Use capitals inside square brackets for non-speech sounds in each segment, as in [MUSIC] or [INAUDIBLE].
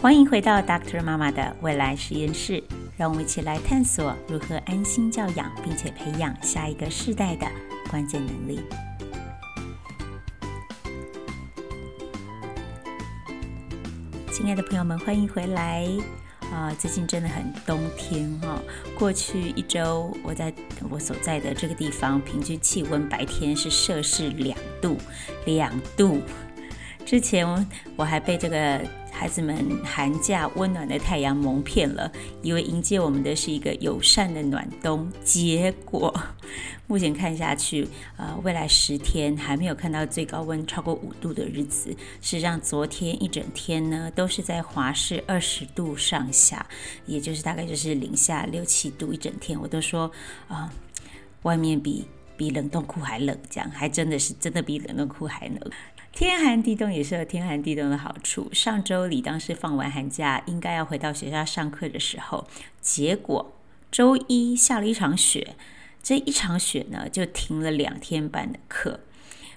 欢迎回到 Doctor 妈妈的未来实验室，让我们一起来探索如何安心教养，并且培养下一个世代的关键能力。亲爱的朋友们，欢迎回来啊！最近真的很冬天哈、哦。过去一周，我在我所在的这个地方，平均气温白天是摄氏两度，两度。之前我还被这个。孩子们寒假温暖的太阳蒙骗了，以为迎接我们的是一个友善的暖冬，结果目前看下去，呃，未来十天还没有看到最高温超过五度的日子。事实上，昨天一整天呢，都是在华氏二十度上下，也就是大概就是零下六七度一整天。我都说啊、外面比比冷冻库还冷，这样还真的是真的比冷冻库还冷。天寒地冻也是有天寒地冻的好处。上周里当时放完寒假，应该要回到学校上课的时候，结果周一下了一场雪，这一场雪呢就停了两天半的课。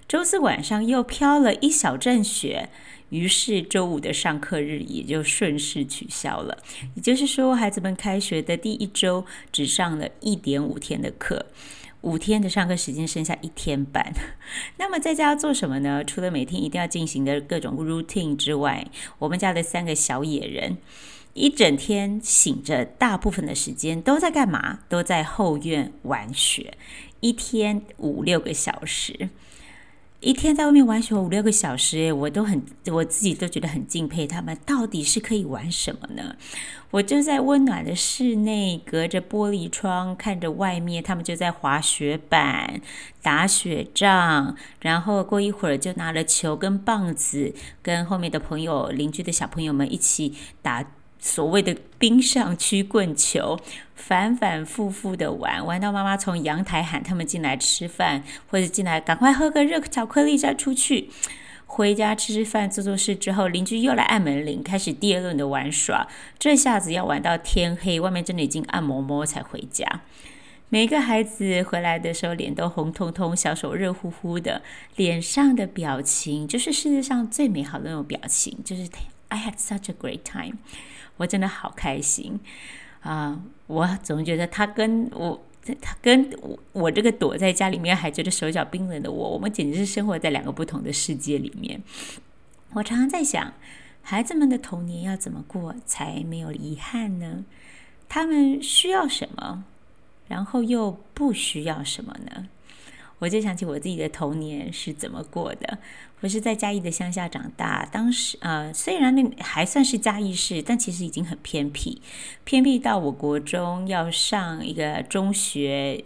周四晚上又飘了一小阵雪，于是周五的上课日也就顺势取消了。也就是说，孩子们开学的第一周只上了一点五天的课。五天的上课时间剩下一天半，[LAUGHS] 那么在家要做什么呢？除了每天一定要进行的各种 routine 之外，我们家的三个小野人一整天醒着，大部分的时间都在干嘛？都在后院玩雪，一天五六个小时。一天在外面玩雪五六个小时，我都很，我自己都觉得很敬佩他们。到底是可以玩什么呢？我就在温暖的室内，隔着玻璃窗看着外面，他们就在滑雪板、打雪仗，然后过一会儿就拿了球跟棒子，跟后面的朋友、邻居的小朋友们一起打。所谓的冰上曲棍球，反反复复的玩，玩到妈妈从阳台喊他们进来吃饭，或者进来赶快喝个热巧克力再出去。回家吃吃饭，做做事之后，邻居又来按门铃，开始第二轮的玩耍。这下子要玩到天黑，外面真的已经暗摸摸才回家。每个孩子回来的时候，脸都红彤彤，小手热乎乎的，脸上的表情就是世界上最美好的那种表情，就是 I had such a great time。我真的好开心啊、我总觉得他跟我，他跟我，我这个躲在家里面还觉得手脚冰冷的我，我们简直是生活在两个不同的世界里面。我常常在想，孩子们的童年要怎么过才没有遗憾呢？他们需要什么，然后又不需要什么呢？我就想起我自己的童年是怎么过的。我是在嘉义的乡下长大，当时呃，虽然那还算是嘉义市，但其实已经很偏僻，偏僻到我国中要上一个中学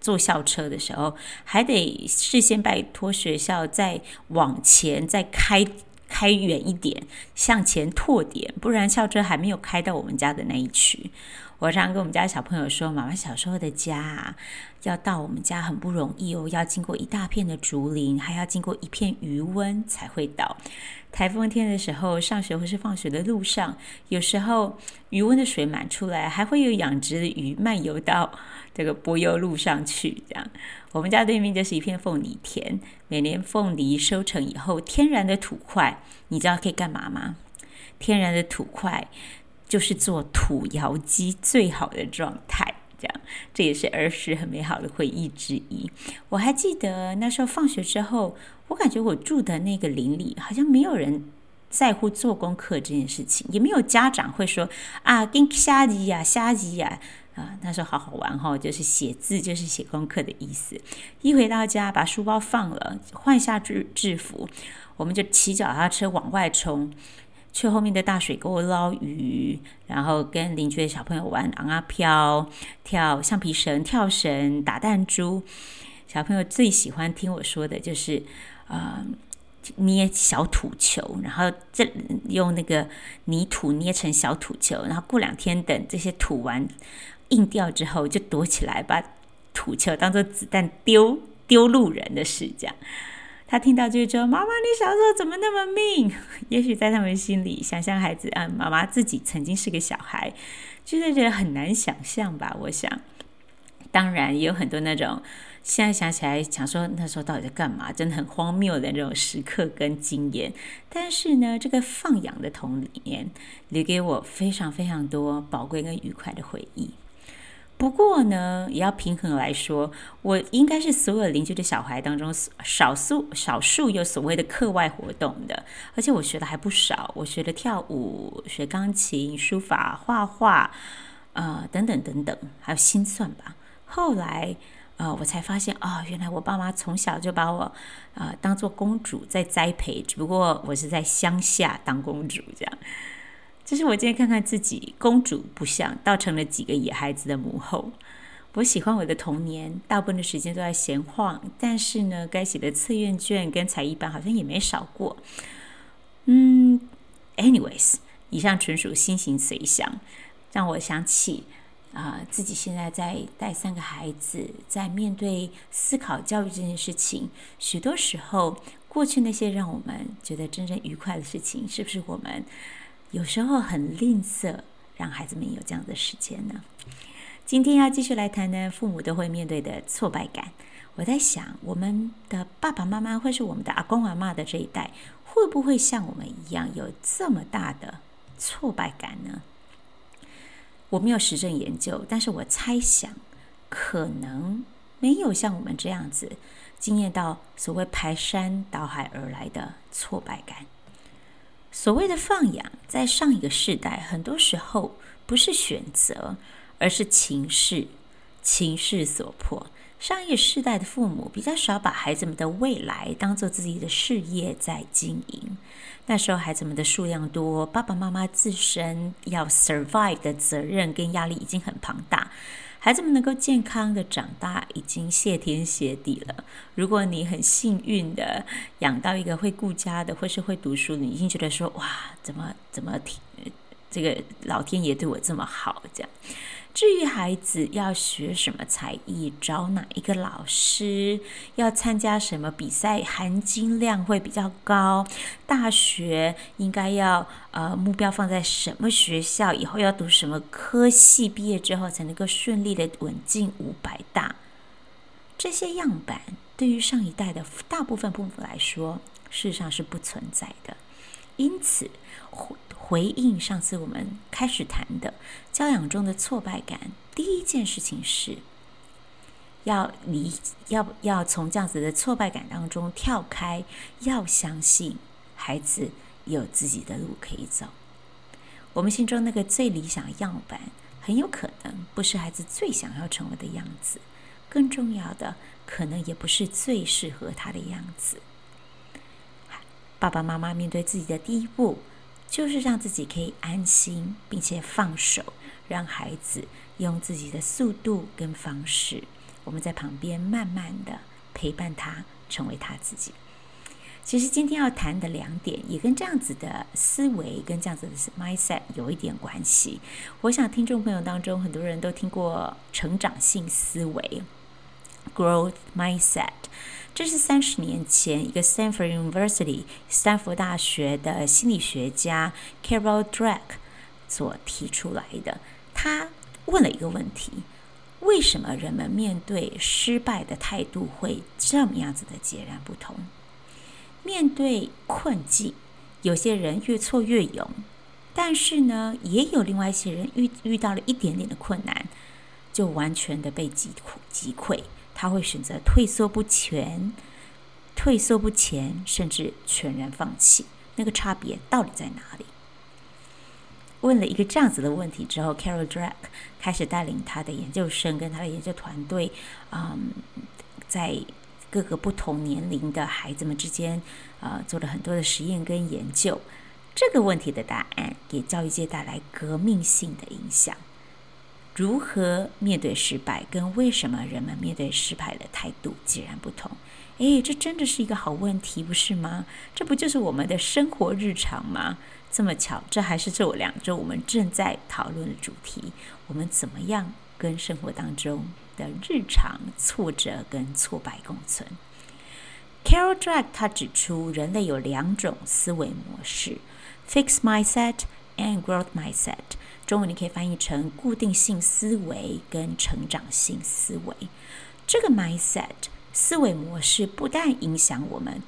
坐校车的时候，还得事先拜托学校再往前再开开远一点，向前拓点，不然校车还没有开到我们家的那一区。我常跟我们家小朋友说，妈妈小时候的家啊，要到我们家很不容易哦，要经过一大片的竹林，还要经过一片鱼温才会到。台风天的时候，上学或是放学的路上，有时候鱼温的水满出来，还会有养殖的鱼漫游到 [LAUGHS] 这个柏油路上去。这样，我们家对面就是一片凤梨田，每年凤梨收成以后，天然的土块，你知道可以干嘛吗？天然的土块。就是做土窑鸡最好的状态，这样，这也是儿时很美好的回忆之一。我还记得那时候放学之后，我感觉我住的那个邻里好像没有人在乎做功课这件事情，也没有家长会说啊，跟瞎鸡呀、瞎鸡呀啊。那时候好好玩哈，就是写字就是写功课的意思。一回到家，把书包放了，换下制制服，我们就骑脚踏车往外冲。去后面的大水沟捞鱼，然后跟邻居的小朋友玩昂啊飘、跳橡皮绳、跳绳、打弹珠。小朋友最喜欢听我说的就是，呃，捏小土球，然后这用那个泥土捏成小土球，然后过两天等这些土完硬掉之后，就躲起来，把土球当做子弹丢丢路人的事，这样。他听到就会说：“妈妈，你小时候怎么那么命？” [LAUGHS] 也许在他们心里，想象孩子啊，妈妈自己曾经是个小孩，就是觉得很难想象吧。我想，当然也有很多那种现在想起来想说那时候到底在干嘛，真的很荒谬的那种时刻跟经验。但是呢，这个放养的童年留给我非常非常多宝贵跟愉快的回忆。不过呢，也要平衡来说，我应该是所有邻居的小孩当中少数少数有所谓的课外活动的，而且我学的还不少。我学的跳舞，学钢琴、书法、画画，呃，等等等等，还有心算吧。后来，呃，我才发现、哦，原来我爸妈从小就把我呃当做公主在栽培，只不过我是在乡下当公主这样。就是我今天看看自己，公主不像，倒成了几个野孩子的母后。我喜欢我的童年，大部分的时间都在闲晃，但是呢，该写的测验卷跟才艺班好像也没少过。嗯，anyways，以上纯属心形随想，让我想起啊、自己现在在带三个孩子，在面对思考教育这件事情，许多时候，过去那些让我们觉得真正愉快的事情，是不是我们？有时候很吝啬，让孩子们有这样的时间呢。今天要继续来谈呢，父母都会面对的挫败感。我在想，我们的爸爸妈妈，或是我们的阿公阿嬷的这一代，会不会像我们一样有这么大的挫败感呢？我没有实证研究，但是我猜想，可能没有像我们这样子经验到所谓排山倒海而来的挫败感。所谓的放养，在上一个世代，很多时候不是选择，而是情势，情势所迫。上一个世代的父母比较少把孩子们的未来当做自己的事业在经营。那时候孩子们的数量多，爸爸妈妈自身要 survive 的责任跟压力已经很庞大。孩子们能够健康的长大，已经谢天谢地了。如果你很幸运的养到一个会顾家的，或是会读书，你已经觉得说，哇，怎么怎么，这个老天爷对我这么好，这样。至于孩子要学什么才艺，找哪一个老师，要参加什么比赛，含金量会比较高，大学应该要呃目标放在什么学校，以后要读什么科系，毕业之后才能够顺利的稳进五百大，这些样板对于上一代的大部分父母来说，事实上是不存在的，因此。回应上次我们开始谈的教养中的挫败感，第一件事情是要离，要要从这样子的挫败感当中跳开，要相信孩子有自己的路可以走。我们心中那个最理想样板，很有可能不是孩子最想要成为的样子，更重要的，可能也不是最适合他的样子。爸爸妈妈面对自己的第一步。就是让自己可以安心，并且放手，让孩子用自己的速度跟方式，我们在旁边慢慢的陪伴他，成为他自己。其实今天要谈的两点，也跟这样子的思维跟这样子的 mindset 有一点关系。我想听众朋友当中很多人都听过成长性思维 （growth mindset）。这是三十年前一个 Stanford University 斯坦福大学的心理学家 Carol Dweck 所提出来的。他问了一个问题：为什么人们面对失败的态度会这么样子的截然不同？面对困境，有些人越挫越勇，但是呢，也有另外一些人遇遇到了一点点的困难，就完全的被击溃击溃。他会选择退缩不前，退缩不前，甚至全然放弃。那个差别到底在哪里？问了一个这样子的问题之后，Carol Dweck 开始带领他的研究生跟他的研究团队，嗯，在各个不同年龄的孩子们之间，呃，做了很多的实验跟研究。这个问题的答案给教育界带来革命性的影响。如何面对失败，跟为什么人们面对失败的态度截然不同？诶，这真的是一个好问题，不是吗？这不就是我们的生活日常吗？这么巧，这还是这两周我们正在讨论的主题。我们怎么样跟生活当中的日常挫折跟挫败共存？Carol Dweck 他指出，人类有两种思维模式：fix Mindset and Growth Mindset。中文你可以翻译成固定性思维跟成长性思维。这个 mindset 思维模式不但影响我们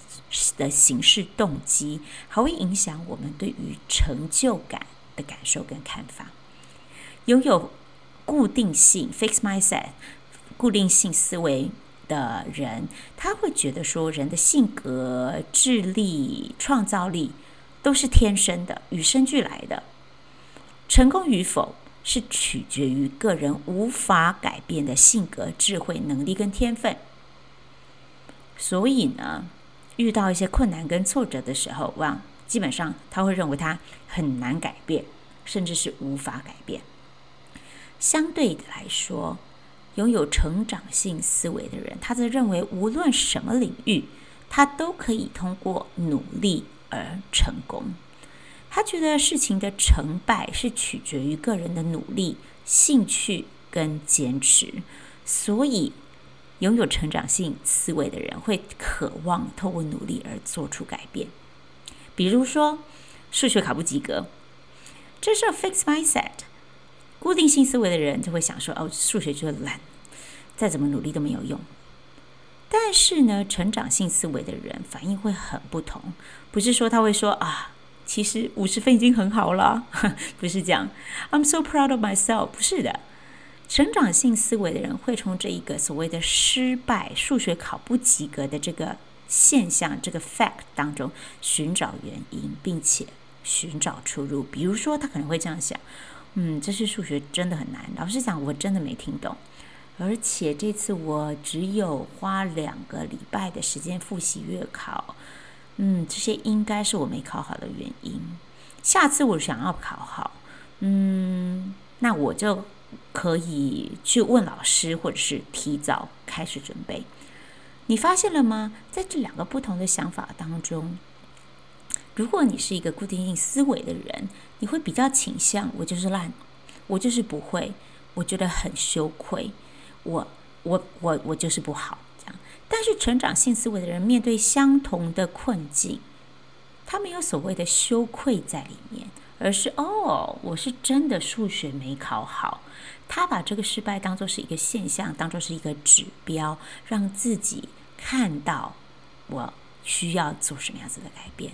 的行事动机，还会影响我们对于成就感的感受跟看法。拥有固定性 fixed mindset 固定性思维的人，他会觉得说，人的性格、智力、创造力都是天生的、与生俱来的，成功与否是取决于个人无法改变的性格、智慧、能力跟天分。所以呢，遇到一些困难跟挫折的时候，哇，基本上他会认为他很难改变，甚至是无法改变。相对的来说，拥有成长性思维的人，他则认为无论什么领域，他都可以通过努力而成功。他觉得事情的成败是取决于个人的努力、兴趣跟坚持。所以，拥有成长性思维的人会渴望透过努力而做出改变。比如说，数学考不及格，这是 fix mindset。固定性思维的人就会想说：“哦，数学就是烂，再怎么努力都没有用。”但是呢，成长性思维的人反应会很不同，不是说他会说：“啊，其实五十分已经很好了。[LAUGHS] ”不是这样，“I'm so proud of myself。”不是的，成长性思维的人会从这一个所谓的失败、数学考不及格的这个现象、这个 fact 当中寻找原因，并且寻找出路。比如说，他可能会这样想。嗯，这次数学真的很难。老实讲，我真的没听懂，而且这次我只有花两个礼拜的时间复习月考。嗯，这些应该是我没考好的原因。下次我想要考好，嗯，那我就可以去问老师，或者是提早开始准备。你发现了吗？在这两个不同的想法当中。如果你是一个固定性思维的人，你会比较倾向我就是烂，我就是不会，我觉得很羞愧，我我我我就是不好。但是成长性思维的人面对相同的困境，他没有所谓的羞愧在里面，而是哦，我是真的数学没考好。他把这个失败当作是一个现象，当作是一个指标，让自己看到我需要做什么样子的改变。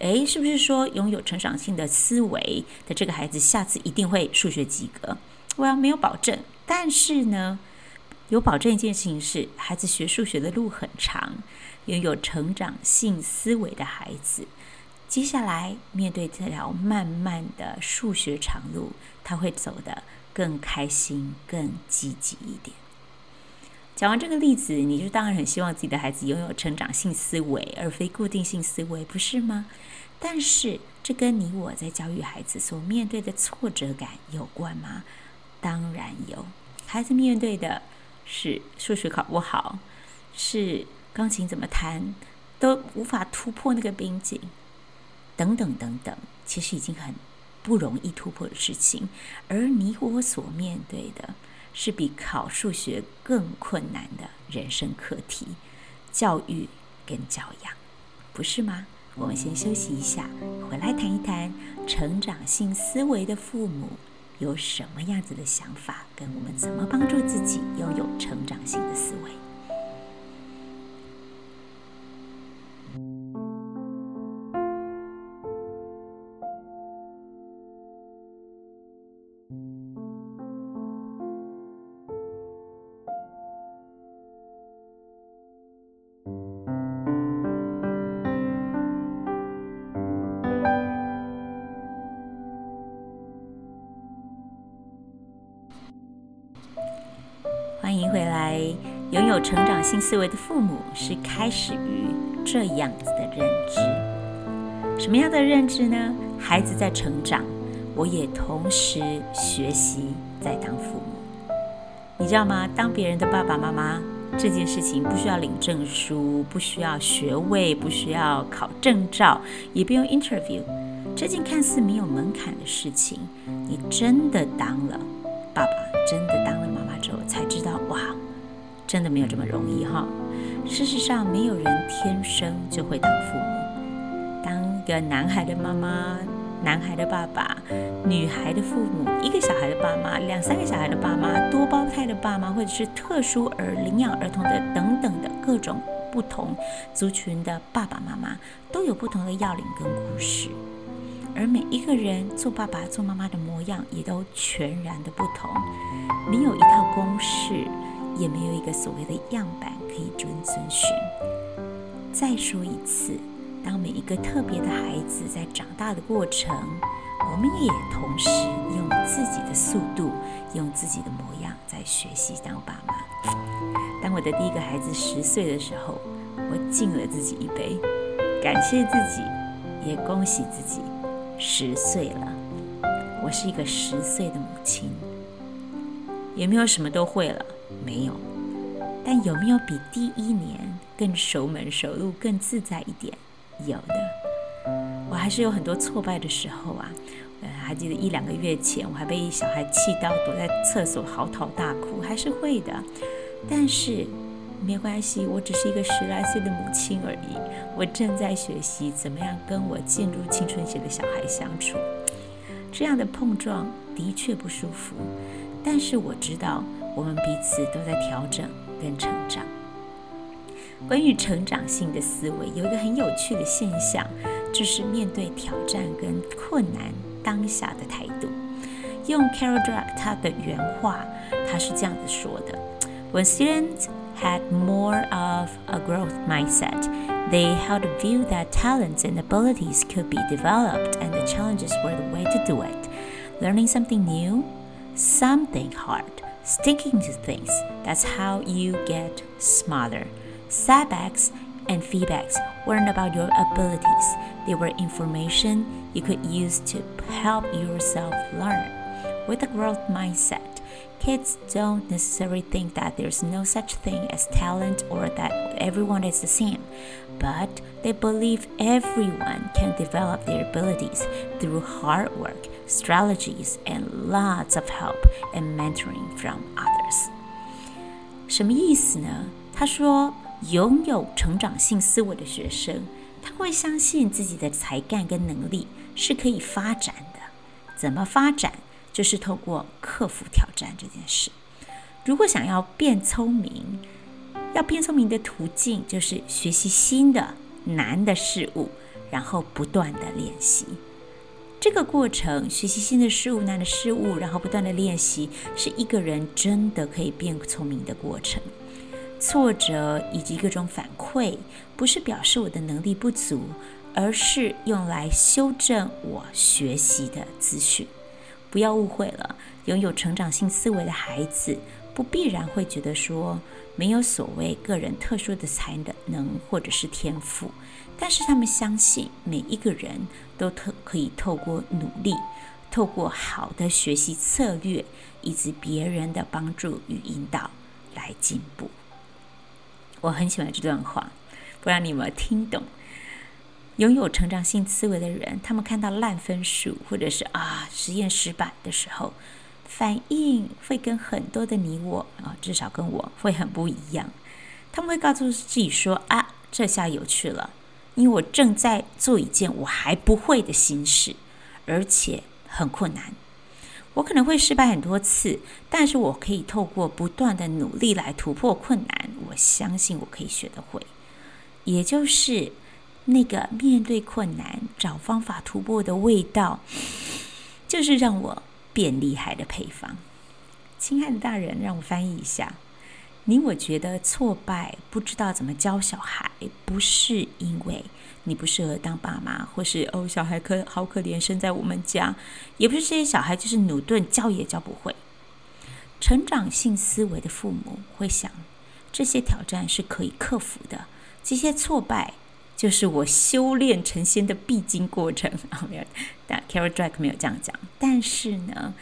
诶，是不是说拥有成长性的思维的这个孩子，下次一定会数学及格？我要没有保证，但是呢，有保证一件事情是，孩子学数学的路很长。拥有成长性思维的孩子，接下来面对这条漫漫的数学长路，他会走得更开心、更积极一点。讲完这个例子，你就当然很希望自己的孩子拥有成长性思维，而非固定性思维，不是吗？但是，这跟你我在教育孩子所面对的挫折感有关吗？当然有。孩子面对的是数学考不好，是钢琴怎么弹都无法突破那个瓶颈，等等等等，其实已经很不容易突破的事情。而你我所面对的，是比考数学更困难的人生课题，教育跟教养，不是吗？我们先休息一下，回来谈一谈成长性思维的父母有什么样子的想法，跟我们怎么帮助自己拥有成长性的思维。拥有成长性思维的父母是开始于这样子的认知。什么样的认知呢？孩子在成长，我也同时学习在当父母。你知道吗？当别人的爸爸妈妈这件事情不需要领证书，不需要学位，不需要考证照，也不用 interview，这件看似没有门槛的事情，你真的当了真的没有这么容易哈。事实上，没有人天生就会当父母。当一个男孩的妈妈男孩的爸爸、女孩的父母、一个小孩的爸妈、两三个小孩的爸妈、多胞胎的爸妈，或者是特殊儿领养儿童的等等的各种不同族群的爸爸妈妈，都有不同的要领跟故事。而每一个人做爸爸、做妈妈的模样也都全然的不同，你有一套公式，也没有一个所谓的样板可以遵遵循。再说一次，当每一个特别的孩子在长大的过程，我们也同时用自己的速度、用自己的模样在学习当爸妈。当我的第一个孩子十岁的时候，我敬了自己一杯，感谢自己，也恭喜自己。十岁了，我是一个十岁的母亲，也没有什么都会了？没有，但有没有比第一年更熟门熟路、更自在一点？有的，我还是有很多挫败的时候啊。呃，还记得一两个月前，我还被小孩气到躲在厕所嚎啕大哭，还是会的。但是没关系，我只是一个十来岁的母亲而已。我正在学习怎么样跟我进入青春期的小孩相处，这样的碰撞的确不舒服，但是我知道我们彼此都在调整跟成长。关于成长性的思维，有一个很有趣的现象，就是面对挑战跟困难当下的态度。用 Carol Dweck 他的原话，他是这样子说的：When students had more of a growth mindset, they held a view that talents and abilities could be developed and the challenges were the way to do it. Learning something new, something hard, Sticking to things, that's how you get smarter. Setbacks and feedbacks weren't about your abilities. They were information you could use to help yourself learn. With a growth mindset, kids don't necessarily think that there's no such thing as talent or that everyone is the same, but they believe everyone can develop their abilities through hard work, strategies, and lots of help and mentoring from others. 什么意思呢？他说。拥有成长性思维的学生，他会相信自己的才干跟能力是可以发展的。怎么发展？就是透过克服挑战这件事。如果想要变聪明，要变聪明的途径就是学习新的难的事物，然后不断的练习。这个过程，学习新的事物、难的事物，然后不断的练习，是一个人真的可以变聪明的过程。挫折以及各种反馈，不是表示我的能力不足，而是用来修正我学习的资讯。不要误会了，拥有成长性思维的孩子，不必然会觉得说没有所谓个人特殊的才能或者是天赋，但是他们相信每一个人都特可以透过努力，透过好的学习策略，以及别人的帮助与引导来进步。我很喜欢这段话，不知道你有没有听懂？拥有成长性思维的人，他们看到烂分数或者是啊实验失败的时候，反应会跟很多的你我啊，至少跟我会很不一样。他们会告诉自己说啊，这下有趣了，因为我正在做一件我还不会的新事，而且很困难。我可能会失败很多次，但是我可以透过不断的努力来突破困难。我相信我可以学得会，也就是那个面对困难找方法突破的味道，就是让我变厉害的配方。亲爱的大人，让我翻译一下。你我觉得挫败，不知道怎么教小孩，不是因为你不适合当爸妈，或是哦小孩可好可怜生在我们家，也不是这些小孩就是努顿教也教不会。成长性思维的父母会想，这些挑战是可以克服的，这些挫败就是我修炼成仙的必经过程。啊，没有，但 Carol Dweck 没有这样讲，但是呢。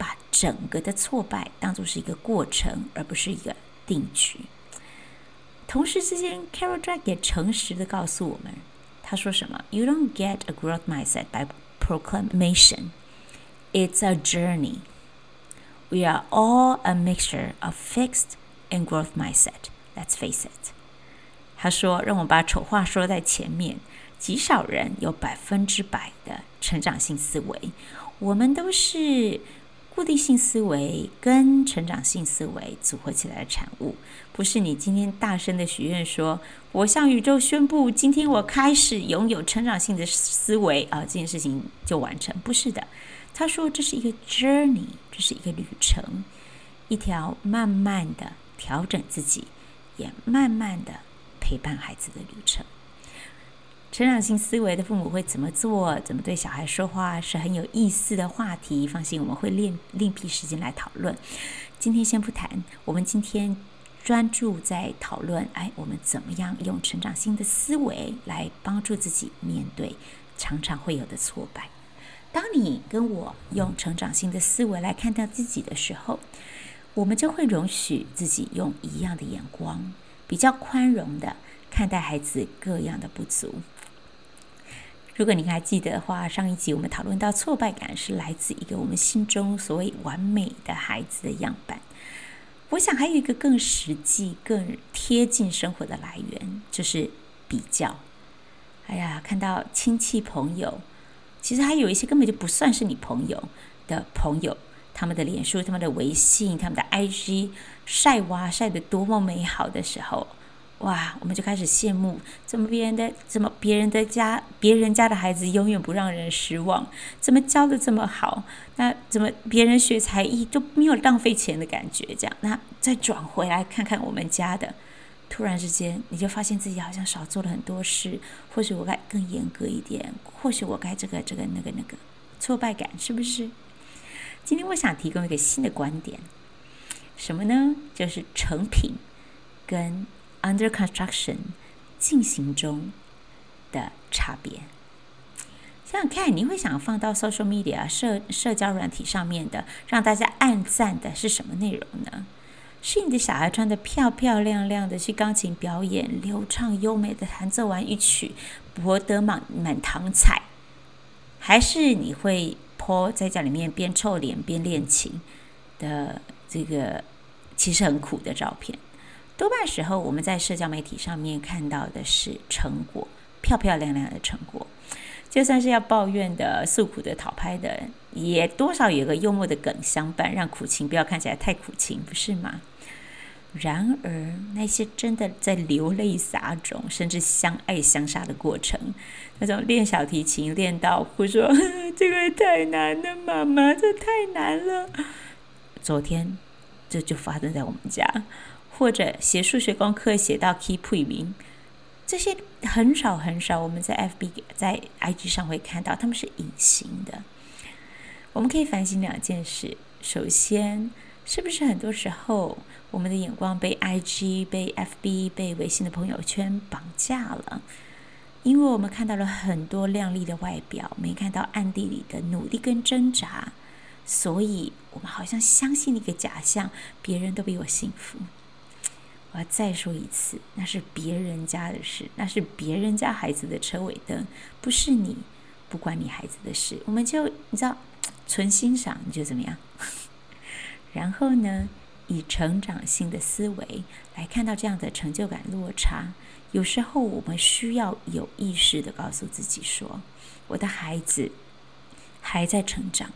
把整个的挫败当作是一个过程，而不是一个定局。同时之间，Carol Dweck 也诚实的告诉我们，他说什么？You don't get a growth mindset by proclamation. It's a journey. We are all a mixture of fixed and growth mindset. Let's face it. 他说：“让我把丑话说在前面，极少人有百分之百的成长性思维，我们都是固定性思维跟成长性思维组合起来的产物。不是你今天大声的许愿说，我向宇宙宣布，今天我开始拥有成长性的思维啊，这件事情就完成。不是的，他说这是一个 journey，这是一个旅程，一条慢慢的调整自己，也慢慢的陪伴孩子的旅程。成长性思维的父母会怎么做？怎么对小孩说话？是很有意思的话题。放心，我们会另另辟时间来讨论。今天先不谈，我们今天。专注在讨论，哎，我们怎么样用成长性的思维来帮助自己面对常常会有的挫败？当你跟我用成长性的思维来看待自己的时候，我们就会容许自己用一样的眼光，比较宽容的看待孩子各样的不足。如果你还记得的话，上一集我们讨论到挫败感是来自一个我们心中所谓完美的孩子的样板。我想还有一个更实际、更贴近生活的来源，就是比较。哎呀，看到亲戚朋友，其实还有一些根本就不算是你朋友的朋友，他们的脸书、他们的微信、他们的 IG 晒娃晒得多么美好的时候。哇，我们就开始羡慕，怎么别人的，怎么别人的家，别人家的孩子永远不让人失望，怎么教的这么好？那怎么别人学才艺都没有浪费钱的感觉？这样，那再转回来看看我们家的，突然之间你就发现自己好像少做了很多事，或许我该更严格一点，或许我该这个这个那个那个，挫败感是不是？今天我想提供一个新的观点，什么呢？就是成品跟。Under construction 进行中的差别，想想看，你会想放到 social media 社社交软体上面的，让大家按赞的是什么内容呢？是你的小孩穿得漂漂亮亮的去钢琴表演，流畅优美的弹奏完一曲，博得满满堂彩，还是你会泼在家里面边臭脸边练琴的这个其实很苦的照片？多半时候，我们在社交媒体上面看到的是成果，漂漂亮亮的成果。就算是要抱怨的、诉苦的、讨拍的，也多少有个幽默的梗相伴，让苦情不要看起来太苦情，不是吗？然而，那些真的在流泪撒种，甚至相爱相杀的过程，那种练小提琴练到哭说：“这个太难了，妈妈，这太难了。”昨天，这就发生在我们家。或者写数学功课写到 key 不明，这些很少很少，我们在 FB 在 IG 上会看到，他们是隐形的。我们可以反省两件事：首先，是不是很多时候我们的眼光被 IG、被 FB、被微信的朋友圈绑架了？因为我们看到了很多亮丽的外表，没看到暗地里的努力跟挣扎，所以我们好像相信一个假象：别人都比我幸福。我要再说一次，那是别人家的事，那是别人家孩子的车尾灯，不是你，不关你孩子的事。我们就你知道，纯欣赏，你就怎么样？[LAUGHS] 然后呢，以成长性的思维来看到这样的成就感落差。有时候我们需要有意识地告诉自己说：我的孩子还在成长，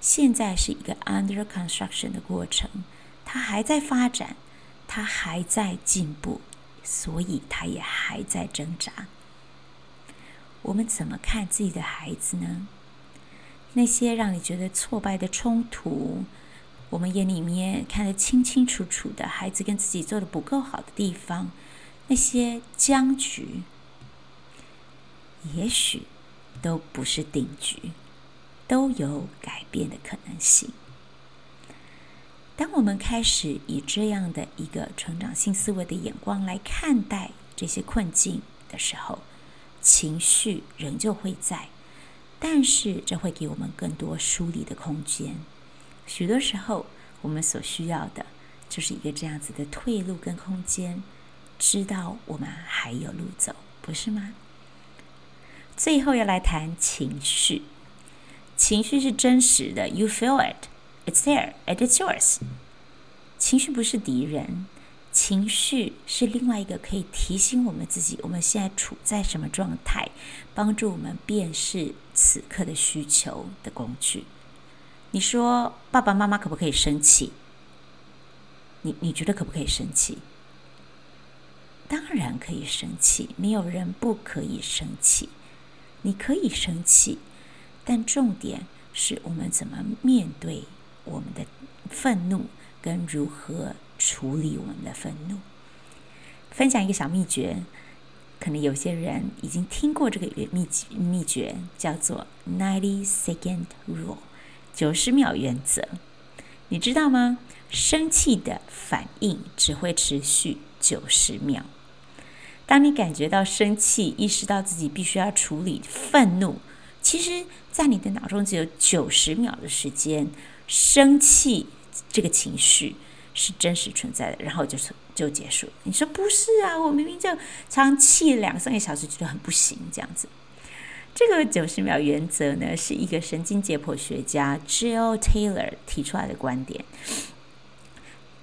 现在是一个 under construction 的过程，他还在发展。他还在进步，所以他也还在挣扎。我们怎么看自己的孩子呢？那些让你觉得挫败的冲突，我们眼里面看得清清楚楚的孩子跟自己做的不够好的地方，那些僵局，也许都不是定局，都有改变的可能性。当我们开始以这样的一个成长性思维的眼光来看待这些困境的时候，情绪仍旧会在，但是这会给我们更多梳理的空间。许多时候，我们所需要的就是一个这样子的退路跟空间，知道我们还有路走，不是吗？最后要来谈情绪，情绪是真实的，You feel it。It's there, it's yours. 情绪不是敌人，情绪是另外一个可以提醒我们自己，我们现在处在什么状态，帮助我们辨识此刻的需求的工具。你说爸爸妈妈可不可以生气？你你觉得可不可以生气？当然可以生气，没有人不可以生气。你可以生气，但重点是我们怎么面对我们的愤怒，跟如何处理我们的愤怒。分享一个小秘诀，可能有些人已经听过这个秘秘秘诀，叫做 ninety second rule，九十秒原则。你知道吗？生气的反应只会持续九十秒。当你感觉到生气，意识到自己必须要处理愤怒，其实，在你的脑中只有九十秒的时间。生气这个情绪是真实存在的，然后就是就结束。你说不是啊？我明明就常气两三个小时，觉得很不行，这样子。这个九十秒原则呢，是一个神经解剖学家 Jill Taylor 提出来的观点。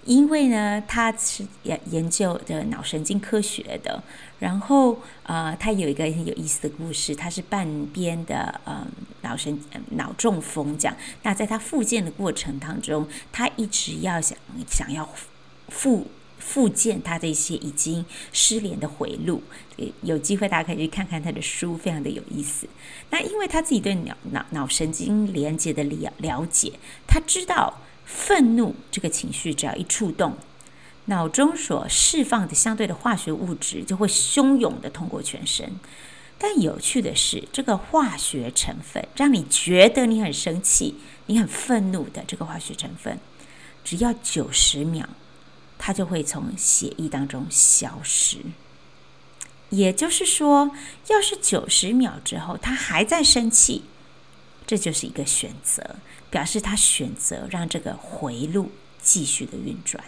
因为呢，他是研研究的脑神经科学的，然后、呃，他有一个很有意思的故事，他是半边的呃脑神脑中风这样。那在他复健的过程当中，他一直要想想要复复健他的一些已经失联的回路。有机会大家可以去看看他的书，非常的有意思。那因为他自己对脑脑脑神经连接的了了解，他知道。愤怒这个情绪，只要一触动，脑中所释放的相对的化学物质就会汹涌的通过全身。但有趣的是，这个化学成分让你觉得你很生气、你很愤怒的这个化学成分，只要九十秒，它就会从血液当中消失。也就是说，要是九十秒之后他还在生气，这就是一个选择。表示他选择让这个回路继续的运转。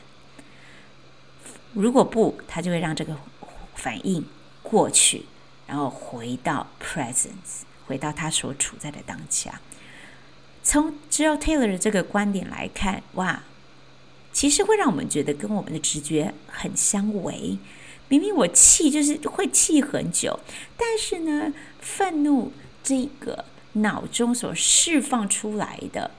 如果不，他就会让这个反应过去，然后回到 presence，回到他所处在的当下。从 Jill Taylor 的这个观点来看，哇，其实会让我们觉得跟我们的直觉很相违。明明我气就是会气很久，但是呢，愤怒这个。脑中所释放出来的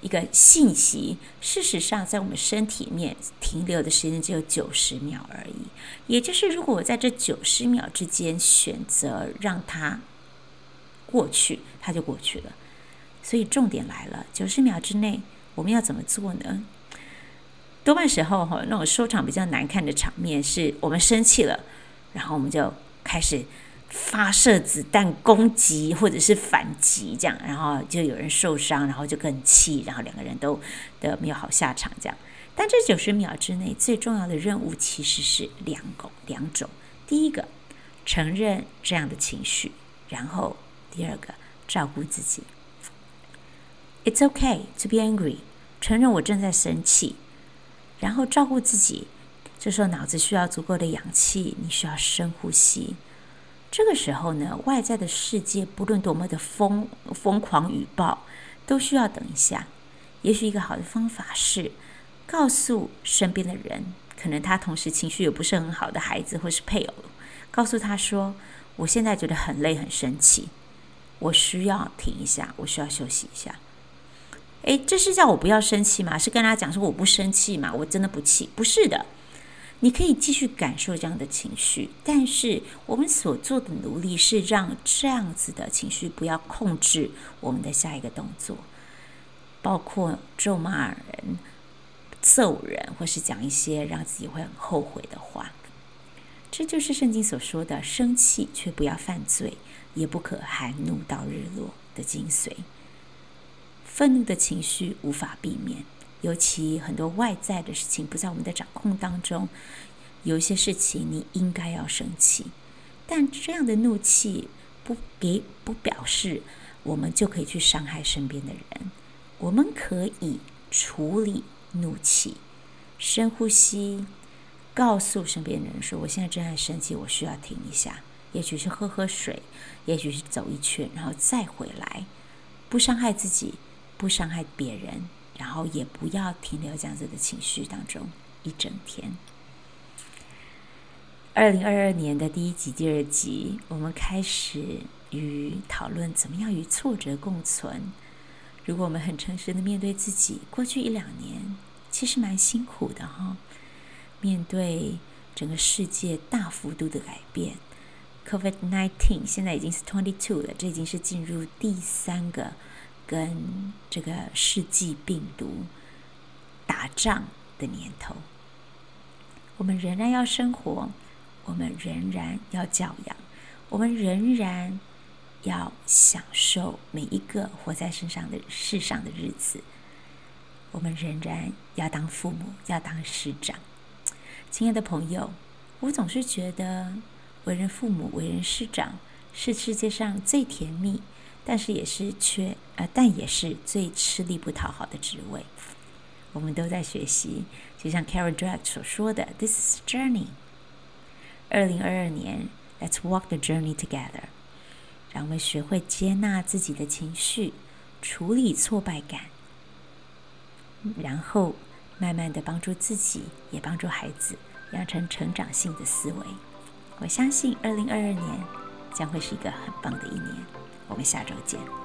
一个信息，事实上在我们身体里面停留的时间只有九十秒而已。也就是，如果我在这九十秒之间选择让它过去，它就过去了。所以重点来了，九十秒之内我们要怎么做呢？多半时候哈，那种收场比较难看的场面，是我们生气了，然后我们就开始。发射子弹攻击，或者是反击，这样，然后就有人受伤，然后就更气，然后两个人都的没有好下场，这样。但这九十秒之内最重要的任务其实是两个两种：第一个，承认这样的情绪；然后第二个，照顾自己。It's okay to be angry，承认我正在生气，然后照顾自己。这时候脑子需要足够的氧气，你需要深呼吸。这个时候呢，外在的世界不论多么的疯疯狂与暴，都需要等一下。也许一个好的方法是，告诉身边的人，可能他同时情绪也不是很好的孩子或是配偶，告诉他说：“我现在觉得很累、很生气，我需要停一下，我需要休息一下。”诶，这是叫我不要生气吗？是跟他讲说我不生气吗？我真的不气？不是的。你可以继续感受这样的情绪，但是我们所做的努力是让这样子的情绪不要控制我们的下一个动作，包括咒骂人、揍人，或是讲一些让自己会很后悔的话。这就是圣经所说的“生气却不要犯罪，也不可含怒到日落”的精髓。愤怒的情绪无法避免。尤其很多外在的事情不在我们的掌控当中，有一些事情你应该要生气，但这样的怒气不给不表示我们就可以去伤害身边的人。我们可以处理怒气，深呼吸，告诉身边的人说：“我现在正在生气，我需要停一下。也许是喝喝水，也许是走一圈，然后再回来，不伤害自己，不伤害别人。”然后也不要停留这样子的情绪当中一整天。二零二二年的第一集、第二集，我们开始与讨论怎么样与挫折共存。如果我们很诚实的面对自己，过去一两年其实蛮辛苦的哈。面对整个世界大幅度的改变，COVID-19 现在已经是 twenty two 了，这已经是进入第三个跟这个世纪病毒打仗的年头。我们仍然要生活。我们仍然要教养，我们仍然要享受每一个活在身上的世上的日子。我们仍然要当父母，要当师长。亲爱的朋友，我总是觉得为人父母、为人师长是世界上最甜蜜，但是也是缺呃，但也是最吃力不讨好的职位。我们都在学习，就像 Carol Dweck 所说的：“This is journey。”二零二二年，Let's walk the journey together。让我们学会接纳自己的情绪，处理挫败感，然后慢慢的帮助自己，也帮助孩子养成成长性的思维。我相信二零二二年将会是一个很棒的一年。我们下周见。